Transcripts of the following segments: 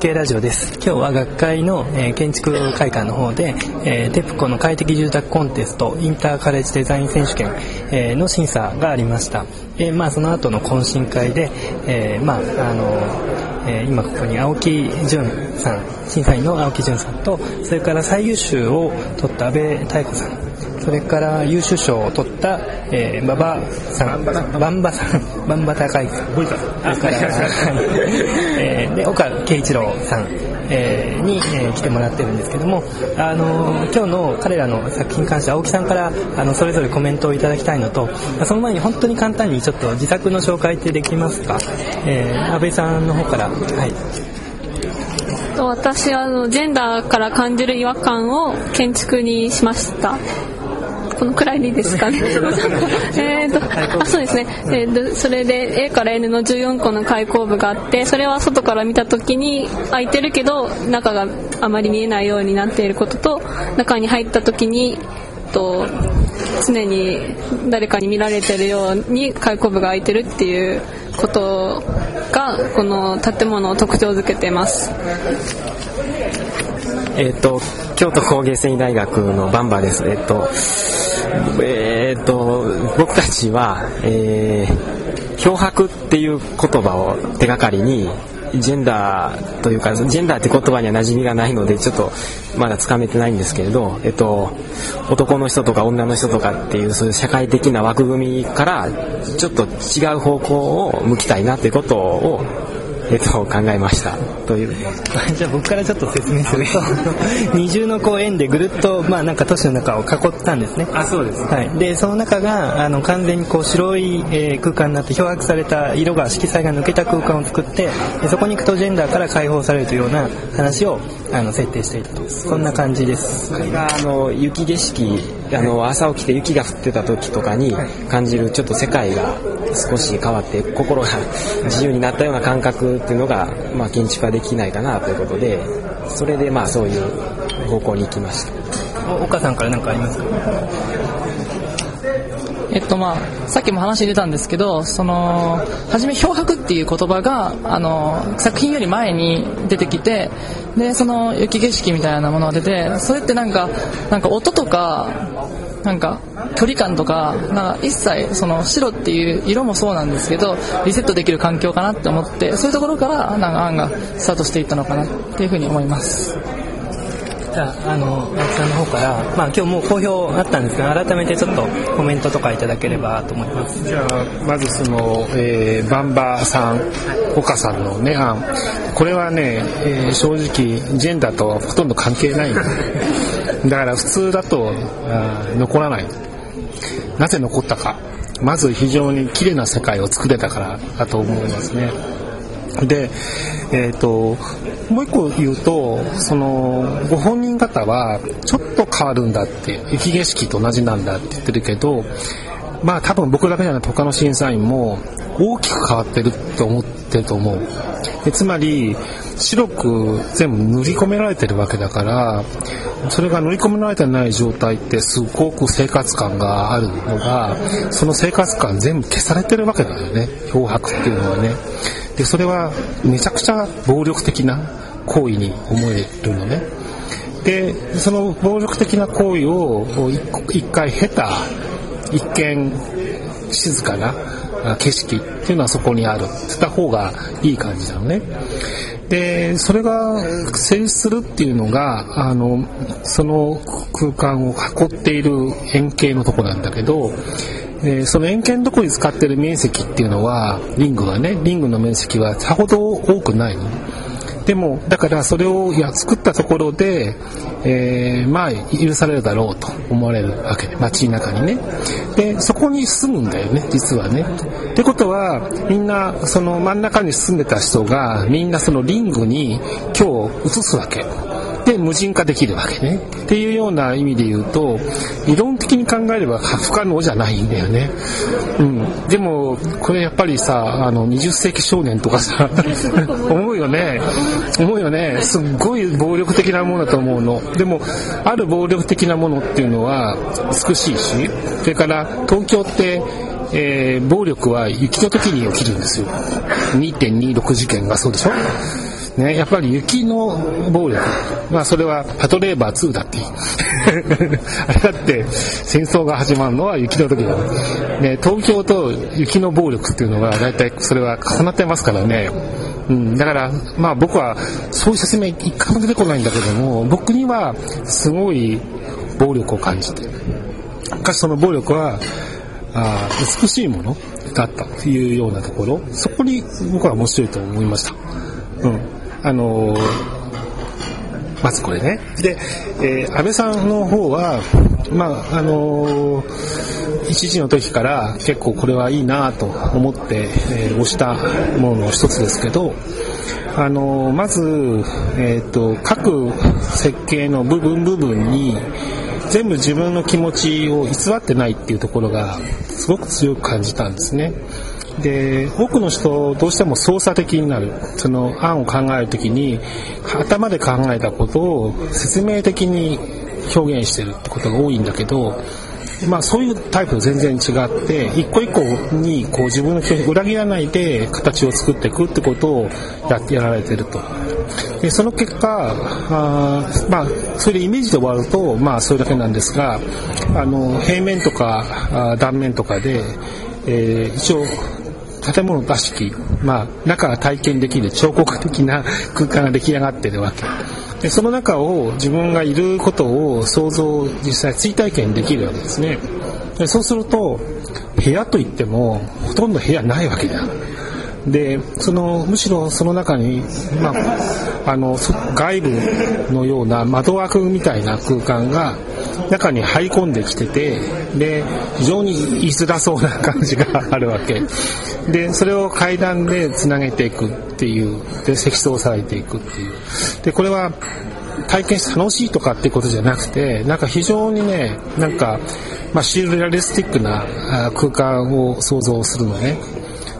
系ラジオです。今日は学会の、え建築会館の方で、えーテプコの快適住宅コンテストインターカレッジデザイン選手権、えの審査がありました、えまあ、その後の懇親会で、えまああのえ今ここに青木淳さん審査員の青木淳さんとそれから最優秀を取った阿部妙子さんそれから優秀賞を取った、えー、馬場さん、バンバさん、バンバ高井さん、それから、はい。えーで、岡圭一郎さん、えーに、えー来てもらってるんですけども、あのー今日の彼らの作品に関して青木さんからあのそれぞれコメントをいただきたいのと、その前に本当に簡単にちょっと自作の紹介ってできますか、えー、安倍さんの方から、はい。と私はあのジェンダーから感じる違和感を建築にしましたこのくらいでいいですかね。えーとあそうですね、えーとそれで A から N の14個の開口部があってそれは外から見た時に開いてるけど中があまり見えないようになっていることと中に入った時にと常に誰かに見られてるように開口部が開いてるっていうことがこの建物を特徴づけてます。えっ、と、京都工芸繊維大学のバンバです。えっ、と、えっ、と、僕たちは、えー、漂白っていう言葉を手がかりに、ジェンダーというか、ジェンダーって言葉には馴染みがないので、ちょっとまだつかめてないんですけれど、えっと、男の人とか女の人とかっていう、そういう社会的な枠組みから、ちょっと違う方向を向きたいなってことを、えっと、考えました。という。じゃあ僕からちょっと説明する と二重のこう円でぐるっと、まあ、なんか都市の中を囲ったんですねあ、そうです。はい、でその中があの完全にこう白い、えー空間になって漂白された色が色彩が抜けた空間を作ってでそこに行くとジェンダーから解放されるというような話をあの設定していたとそんな感じですこれがあの雪景色あの朝起きて雪が降ってた時とかに感じるちょっと世界が少し変わって心が自由になったような感覚っていうのが、まあ、建築はできないかなということでそれでまあそういう方向に行きました。お岡さんから何かありますか？えっとまあ、さっきも話に出たんですけど、その、初め漂白っていう言葉が、あの、作品より前に出てきて、で、その雪景色みたいなものが出て、それってなんか、なんか音とか、なんか、距離感とか、なんか一切、その白っていう色もそうなんですけど、リセットできる環境かなって思って、そういうところから、なんか案がスタートしていったのかなっていうふうに思います。じゃあ、あの、青木さんの方から、まあ今日もう好評あったんですが、改めてちょっとコメントとかいただければと思います。じゃあまずその、えーバンバさん岡さんのね案。これはね、えー正直ジェンダーとほとんど関係ない。だから普通だとあ残らない。なぜ残ったか。まず非常に綺麗な世界を作れたからだと思いますね。で、えー、ともう一個言うとそのご本人方はちょっと変わるんだって雪景色と同じなんだって言ってるけどまあ多分僕だけじゃなくて他の審査員も大きく変わってると思ってると思う。でつまり白く全部塗り込められてるわけだからそれが塗り込められてない状態ってすごく生活感があるのがその生活感全部消されてるわけだよね。漂白っていうのはね。でそれはめちゃくちゃ暴力的な行為に思えるのね。でその暴力的な行為を一回経た一見静かな景色っていうのはそこにあるってった方がいい感じなのね。でそれが成立するっていうのがあのその空間を囲っている円形のとこなんだけどでその円形のとこに使ってる面積っていうのはリングはねリングの面積はさほど多くないの？でもだからそれをいや作ったところで、えーまあ許されるだろうと思われるわけで街の中にね。でそこに住むんだよね実はね。ってことはみんなその真ん中に住んでた人がみんなそのリングに今日移すわけ。で無人化できるわけね。っていうような意味で言うと理論に考えれば不可能じゃないんだよね、うん、でもこれやっぱりさあの20世紀少年とかさ思う。よね。思うよね。すっごい暴力的なものだと思うの。でもある暴力的なものっていうのは美しいしそれから東京ってえー暴力は雪の時に起きるんですよ。2.26事件がそうでしょ？ね、やっぱり雪の暴力、まあ、それはパトレーバー2だって あれだって戦争が始まるのは雪の時だ、ね、東京と雪の暴力っていうのは大体それは重なってますからね、うん、だから、まあ、僕はそういう説明一回も出てこないんだけども僕にはすごい暴力を感じてしかしその暴力はあ美しいものだったというようなところ。そこに僕は面白いと思いました。うん。あのまずこれね。で、えー、安倍さんの方は、まあ、あのー、一時の時から結構これはいいなと思って、えー、押したものの一つですけど、あのー、まず、えっ、と、各設計の部分部分に、全部自分の気持ちを偽ってないっていうところがすごく強く感じたんですね。で多くの人どうしても操作的になる。その案を考える時に頭で考えたことを説明的に表現してるってことが多いんだけどまあ、そういうタイプと全然違って一個一個にこう自分の気を裏切らないで形を作っていくってことをやってやられてると。でその結果あ、まあ、それでイメージで終わると、まあ、それだけなんですがあの平面とかあ断面とかで、えー、一応建物らしき、まあ、中が体験できる彫刻的な空間が出来上がってるわけ。でその中を自分がいることを想像実際追体験できるわけですねでそうすると部屋といってもほとんど部屋ないわけだでそのむしろその中に、まあ、あの外部のような窓枠みたいな空間が中に入り込んできててで非常に言いづらそうな感じが あるわけ。でそれを階段でつなげていくっていうで積層されていくっていう。でこれは体験して楽しいとかってことじゃなくてなんか非常にねなんか、まあ、シールレアリスティックな空間を想像するのね。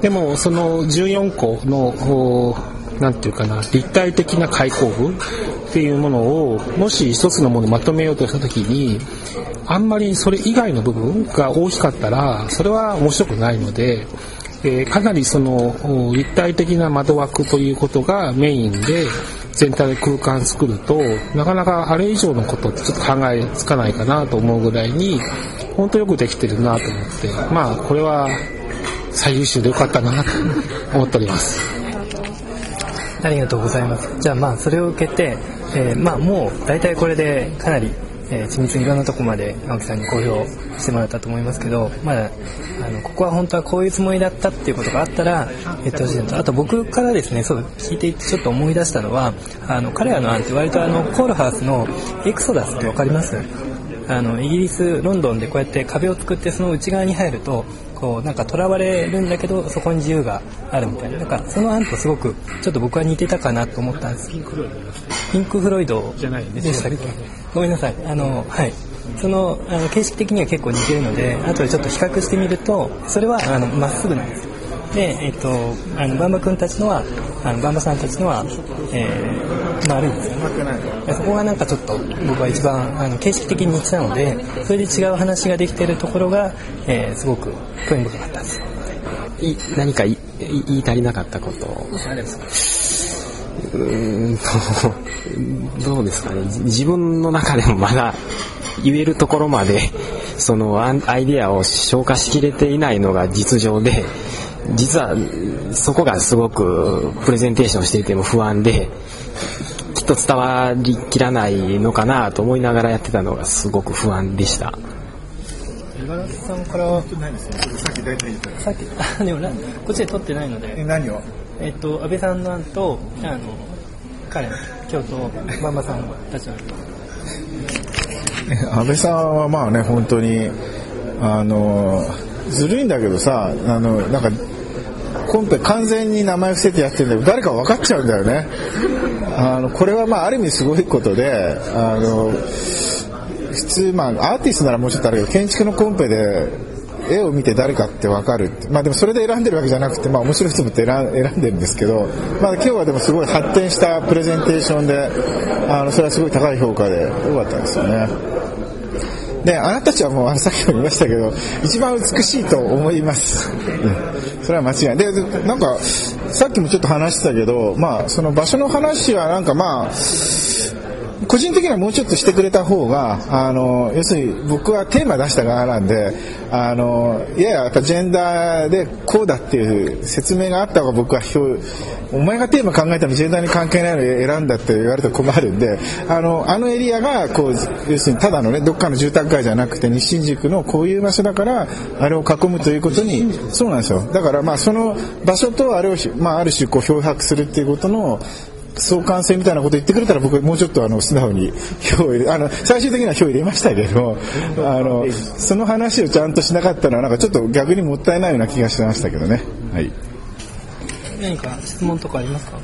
でもその14個の何て言うかな立体的な開口部っていうものをもし一つのものをまとめようとした時にあんまりそれ以外の部分が大きかったらそれは面白くないのでえー、かなりその立体的な窓枠ということがメインで全体で空間作るとなかなかあれ以上のことってちょっと考えつかないかなと思うぐらいに本当よくできてるなと思ってまあこれは最優秀でよかったなと思っております。ありがとうございます。じゃあまあそれを受けて、えー、まあもう大体これでかなりえー、緻密にいろんなとこまで青木さんに公表してもらったと思いますけど、まあ、あのここは本当はこういうつもりだったっていうことがあったら言ってほしいのとあと僕からですねそう聞いていてちょっと思い出したのはあの彼らの案って割とあのコールハウスのエクソダスって分かります？あのイギリスロンドンでこうやって壁を作ってその内側に入るとこうなんか囚われるんだけどそこに自由があるみたいななんかその案とすごくちょっと僕は似てたかなと思ったんです。ピンク・フロイドでしたっけごめんなさい。あのはい。そのあの形式的には結構似てるので後でちょっと比較してみるとそれはあのまっすぐなんです。よで、えっと、あのバンバ君たちのはあのバンバさんたちのは、えー、丸いんですよね。そこがなんかちょっと僕は一番あの形式的に似てたのでそれで違う話ができてるところが、えー、すごく興味深かったですい何か言い言い足りなかったこと。うんとどうですかね。自分の中でもまだ言えるところまでそのアイデアを消化しきれていないのが実情で実はそこがすごくプレゼンテーションしていても不安できっと伝わりきらないのかなと思いながらやってたのがすごく不安でした。今田さんからさっき大体言ったさっきあでもこっちで撮ってないので。え何を？えっと安倍さんの案とあの彼京都ママさんたちの安倍さんはまあね本当にあのずるいんだけどさあのなんかコンペ完全に名前伏せてやってるんだけど誰か分かっちゃうんだよねあのこれはまあある意味すごいことであの普通まあアーティストならもうちょっとあるけど建築のコンペで絵を見て誰かって分かるまあでもそれで選んでるわけじゃなくてまあ面白い人もって選んでるんですけどまあ今日はでもすごい発展したプレゼンテーションであのそれはすごい高い評価でよかったんですよね。であなたたちはもうさっきも言いましたけど一番美しいと思います、うん、それは間違い。でなんかさっきもちょっと話してたけど、まあ、その場所の話はなんかまあ、個人的にはもうちょっとしてくれた方が、あの、要するに僕はテーマ出した側なんで、あの、いやや、っぱジェンダーでこうだっていう説明があった方が僕は、お前がテーマ考えたのジェンダーに関係ないの選んだって言われたら困るんで、あの、あのエリアが、こう、要するにただのね、どっかの住宅街じゃなくて、西新宿のこういう場所だから、あれを囲むということに、そうなんですよ。だからまあ、その場所とあれを、まあ、ある種こう、漂白するっていうことの、相関性みたいなこと言ってくれたら僕もうちょっとあの素直に票を入れあの最終的には票入れましたけどあのその話をちゃんとしなかったのはなんかちょっと逆にもったいないような気がしましたけどね。はい何か質問とかありますか？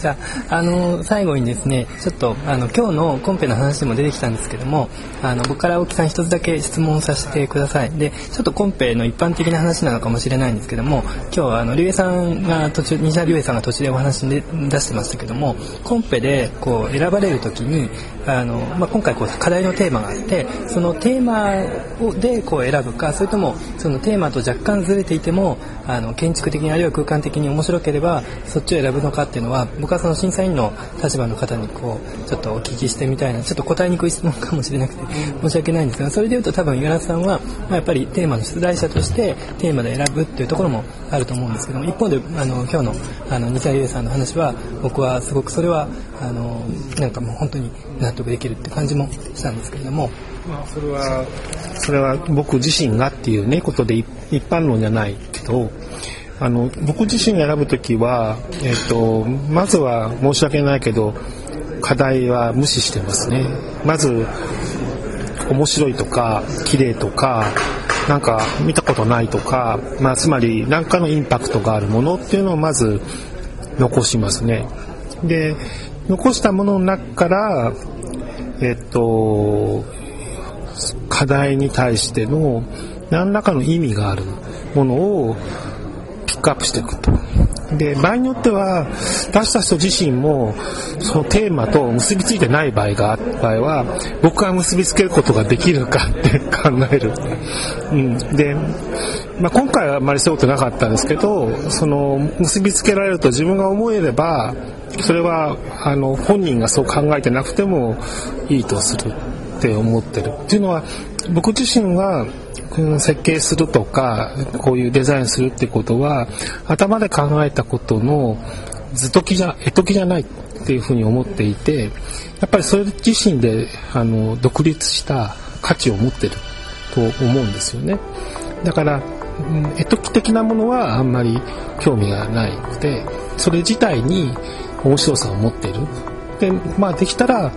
じゃあ、あの、最後にですね、ちょっと、あの、今日のコンペの話でも出てきたんですけども、あの、僕から青木さん一つだけ質問させてください。で、ちょっとコンペの一般的な話なのかもしれないんですけども、今日は、あの、竜兵さんが途中、西田竜兵さんが途中でお話に出してましたけども、コンペで、こう、選ばれるときに、あの、まあ、今回、こう、課題のテーマがあって、そのテーマをで、こう、選ぶか、それとも、そのテーマと若干ずれていても、あの、建築的にあるいは空間的に面白ければ、そっちを選ぶのかっていうのは、僕はその審査員の立場の方にこうちょっとお聞きしてみたいなちょっと答えにくい質問かもしれなくて申し訳ないんですがそれでいうと多分五十嵐さんは、まあ、やっぱりテーマの出題者としてテーマで選ぶっていうところもあると思うんですけども一方であの今日のあの西田優さんの話は僕はすごくそれはあのなんかもう本当に納得できるって感じもしたんですけれども。まあ、それはそれは僕自身がっていうねことで一般論じゃないけどあの僕自身が選ぶときは、えっと、まずは申し訳ないけど課題は無視してますね。まず面白いとか綺麗とかなんか見たことないとか、まあ、つまり何かのインパクトがあるものっていうのをまず残しますね。で残したものの中からえっと課題に対しての何らかの意味があるものをックアップしていくと。で、場合によっては、出した人自身も、そのテーマと結びついてない場合があった場合は、僕は結びつけることができるかって考える。うん。で、まあ、今回はあまりそういうことなかったんですけど、その、結びつけられると自分が思えれば、それは、あの、本人がそう考えてなくてもいいとするって思ってる。っていうのは、僕自身は、設計するとかこういうデザインするってことは頭で考えたことの図解きじゃ絵解きじゃないっていうふうに思っていてやっぱりそれ自身であの独立した価値を持ってると思うんですよね。だから絵解き的なものはあんまり興味がないのでそれ自体に面白さを持っている。でまあできたら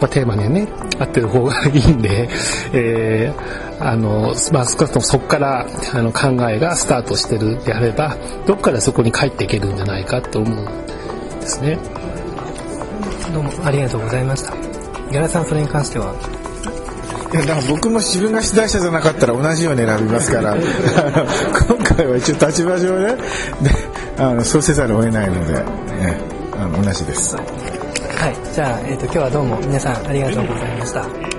まあ、テーマにね合ってる方がいいんで、えー、あのまあ、少なくともそこからあの考えがスタートしてるであればどっかでそこに帰っていけるんじゃないかと思うんですね。どうもありがとうございました。五十嵐さんそれに関しては？いやだから僕も自分が出題者じゃなかったら同じように選びますから。今回は一応立場上ねであのそうせざるを得ないので、ね、あの同じです。はい、じゃあ、えーと、と今日はどうも皆さんありがとうございました。